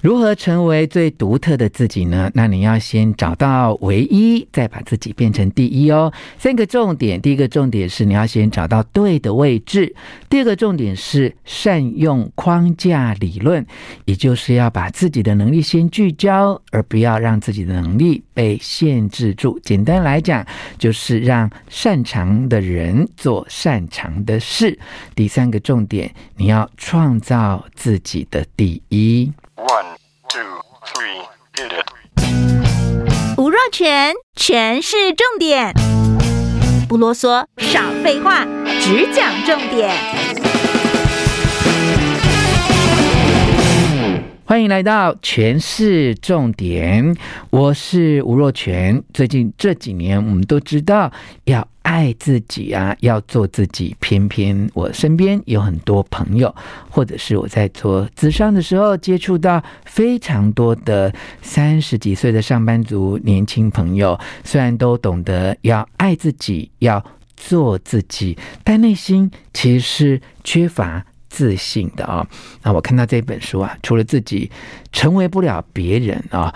如何成为最独特的自己呢？那你要先找到唯一，再把自己变成第一哦。三个重点，第一个重点是你要先找到对的位置；第二个重点是善用框架理论，也就是要把自己的能力先聚焦，而不要让自己的能力被限制住。简单来讲，就是让擅长的人做擅长的事。第三个重点，你要创造自己的第一。One, two, three, hit it. 吴若全，全是重点，不啰嗦，少废话，只讲重点。欢迎来到全是重点，我是吴若全。最近这几年，我们都知道要。爱自己啊，要做自己。偏偏我身边有很多朋友，或者是我在做咨商的时候，接触到非常多的三十几岁的上班族年轻朋友，虽然都懂得要爱自己，要做自己，但内心其实是缺乏自信的啊。那我看到这本书啊，除了自己成为不了别人啊。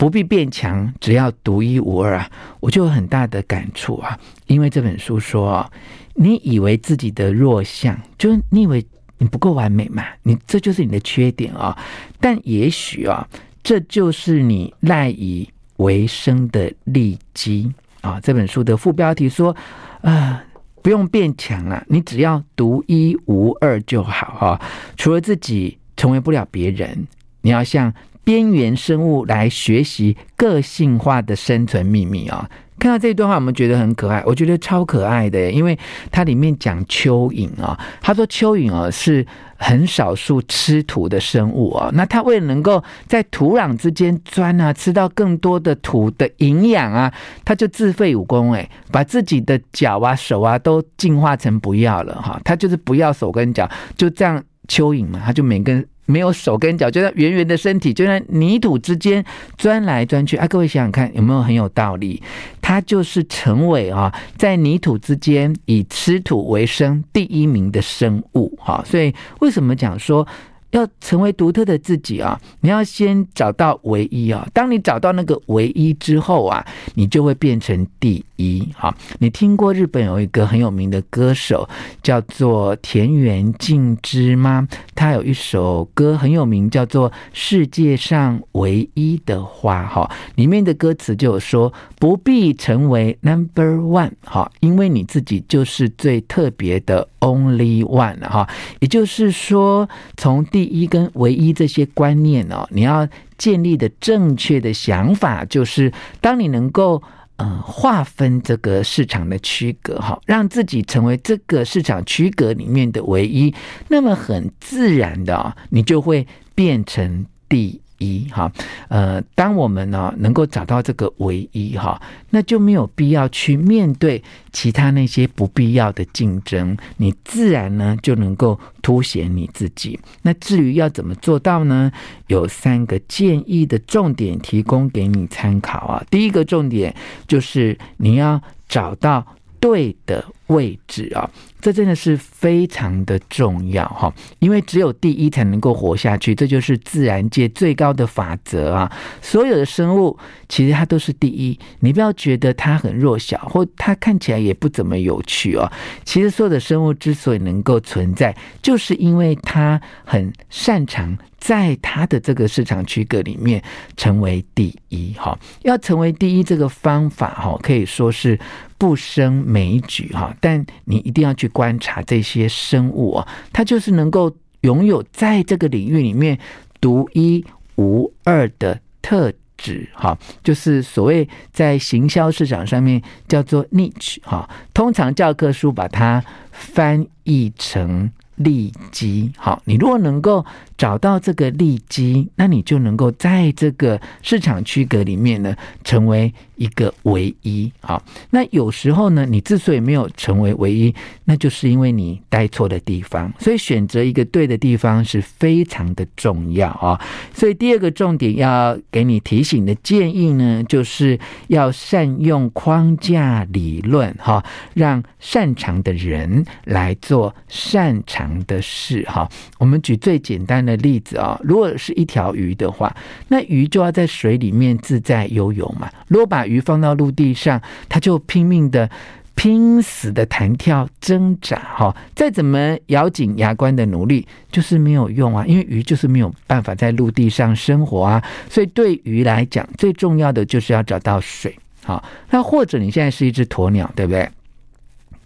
不必变强，只要独一无二啊！我就有很大的感触啊，因为这本书说，你以为自己的弱项，就是你以为你不够完美嘛？你这就是你的缺点啊！但也许啊，这就是你赖以为生的利基啊！这本书的副标题说，啊，不用变强啊，你只要独一无二就好哈！除了自己，成为不了别人，你要像。边缘生物来学习个性化的生存秘密啊！看到这一段话，我们觉得很可爱，我觉得超可爱的，因为它里面讲蚯蚓啊，他说蚯蚓啊是很少数吃土的生物啊，那它为了能够在土壤之间钻啊，吃到更多的土的营养啊，它就自废武功，哎，把自己的脚啊、手啊都进化成不要了哈，它就是不要手跟脚，就这样蚯蚓嘛，它就每根。没有手跟脚，就在圆圆的身体，就在泥土之间钻来钻去啊！各位想想看，有没有很有道理？它就是成为啊，在泥土之间以吃土为生第一名的生物哈。所以为什么讲说？要成为独特的自己啊，你要先找到唯一啊。当你找到那个唯一之后啊，你就会变成第一。好，你听过日本有一个很有名的歌手叫做田园静之吗？他有一首歌很有名，叫做《世界上唯一的花》。哈，里面的歌词就有说，不必成为 number one，哈，因为你自己就是最特别的 only one。哈，也就是说，从第第一跟唯一这些观念哦，你要建立的正确的想法，就是当你能够呃划分这个市场的区隔哈，让自己成为这个市场区隔里面的唯一，那么很自然的，你就会变成第一。哈，呃，当我们呢能够找到这个唯一哈，那就没有必要去面对其他那些不必要的竞争，你自然呢就能够凸显你自己。那至于要怎么做到呢？有三个建议的重点提供给你参考啊。第一个重点就是你要找到对的位置啊。这真的是非常的重要哈，因为只有第一才能够活下去，这就是自然界最高的法则啊！所有的生物其实它都是第一，你不要觉得它很弱小，或它看起来也不怎么有趣哦。其实所有的生物之所以能够存在，就是因为它很擅长在它的这个市场区隔里面成为第一哈。要成为第一这个方法哈，可以说是不胜枚举哈，但你一定要去。观察这些生物啊，它就是能够拥有在这个领域里面独一无二的特质，哈，就是所谓在行销市场上面叫做 niche，哈，通常教科书把它翻译成。利基，好，你如果能够找到这个利基，那你就能够在这个市场区隔里面呢，成为一个唯一。好，那有时候呢，你之所以没有成为唯一，那就是因为你待错的地方。所以选择一个对的地方是非常的重要啊。所以第二个重点要给你提醒的建议呢，就是要善用框架理论，哈，让擅长的人来做擅长的事哈。我们举最简单的例子啊，如果是一条鱼的话，那鱼就要在水里面自在游泳嘛。如果把鱼放到陆地上，它就拼命的。拼死的弹跳挣扎，哈，再怎么咬紧牙关的努力，就是没有用啊！因为鱼就是没有办法在陆地上生活啊，所以对鱼来讲，最重要的就是要找到水。好，那或者你现在是一只鸵鸟，对不对？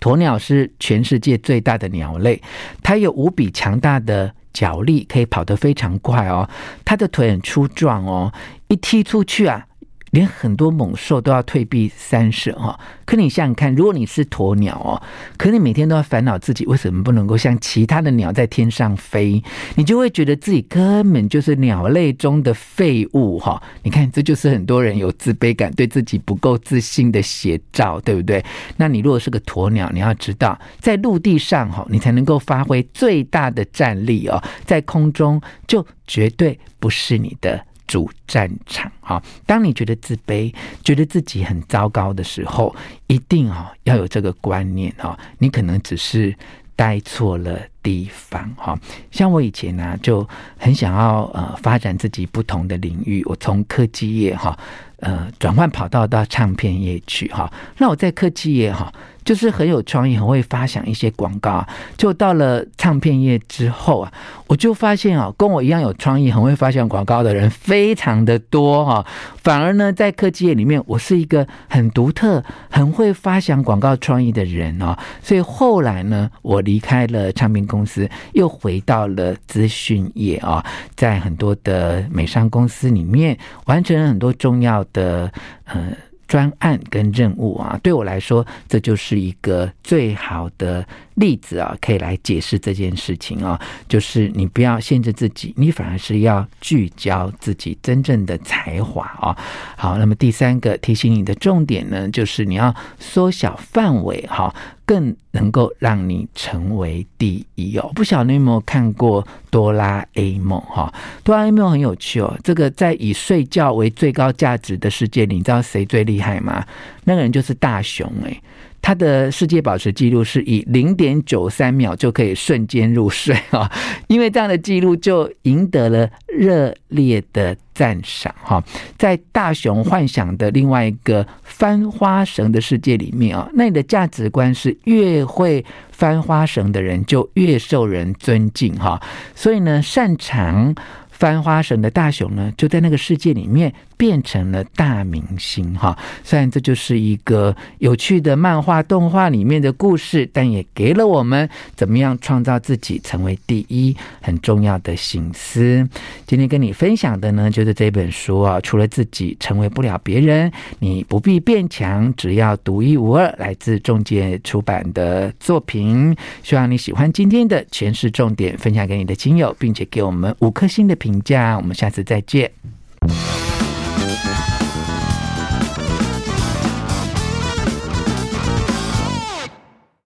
鸵鸟是全世界最大的鸟类，它有无比强大的脚力，可以跑得非常快哦。它的腿很粗壮哦，一踢出去啊。连很多猛兽都要退避三舍哈，可你想想看，如果你是鸵鸟哦，可你每天都要烦恼自己为什么不能够像其他的鸟在天上飞，你就会觉得自己根本就是鸟类中的废物哈。你看，这就是很多人有自卑感、对自己不够自信的写照，对不对？那你如果是个鸵鸟，你要知道，在陆地上哈，你才能够发挥最大的战力哦，在空中就绝对不是你的。主战场哈，当你觉得自卑、觉得自己很糟糕的时候，一定啊要有这个观念哈，你可能只是待错了地方哈。像我以前呢，就很想要呃发展自己不同的领域，我从科技业哈呃转换跑道到唱片业去哈。那我在科技业哈。就是很有创意，很会发想一些广告。就到了唱片业之后啊，我就发现啊，跟我一样有创意、很会发想广告的人非常的多哈。反而呢，在科技业里面，我是一个很独特、很会发想广告创意的人哦。所以后来呢，我离开了唱片公公司，又回到了资讯业啊，在很多的美商公司里面，完成了很多重要的呃。专案跟任务啊，对我来说，这就是一个最好的例子啊，可以来解释这件事情啊。就是你不要限制自己，你反而是要聚焦自己真正的才华啊。好，那么第三个提醒你的重点呢，就是你要缩小范围哈。更能够让你成为第一哦！不晓得你有没有看过哆啦 A 梦哈？哆啦 A 梦很有趣哦。这个在以睡觉为最高价值的世界里，你知道谁最厉害吗？那个人就是大雄诶。他的世界保持记录是以零点九三秒就可以瞬间入睡啊！因为这样的记录就赢得了热烈的赞赏哈。在大雄幻想的另外一个翻花绳的世界里面啊，那你的价值观是越会翻花绳的人就越受人尊敬哈。所以呢，擅长翻花绳的大雄呢，就在那个世界里面。变成了大明星哈，虽然这就是一个有趣的漫画动画里面的故事，但也给了我们怎么样创造自己成为第一很重要的省思。今天跟你分享的呢，就是这本书啊，除了自己成为不了别人，你不必变强，只要独一无二。来自中介出版的作品，希望你喜欢今天的全是重点，分享给你的亲友，并且给我们五颗星的评价。我们下次再见。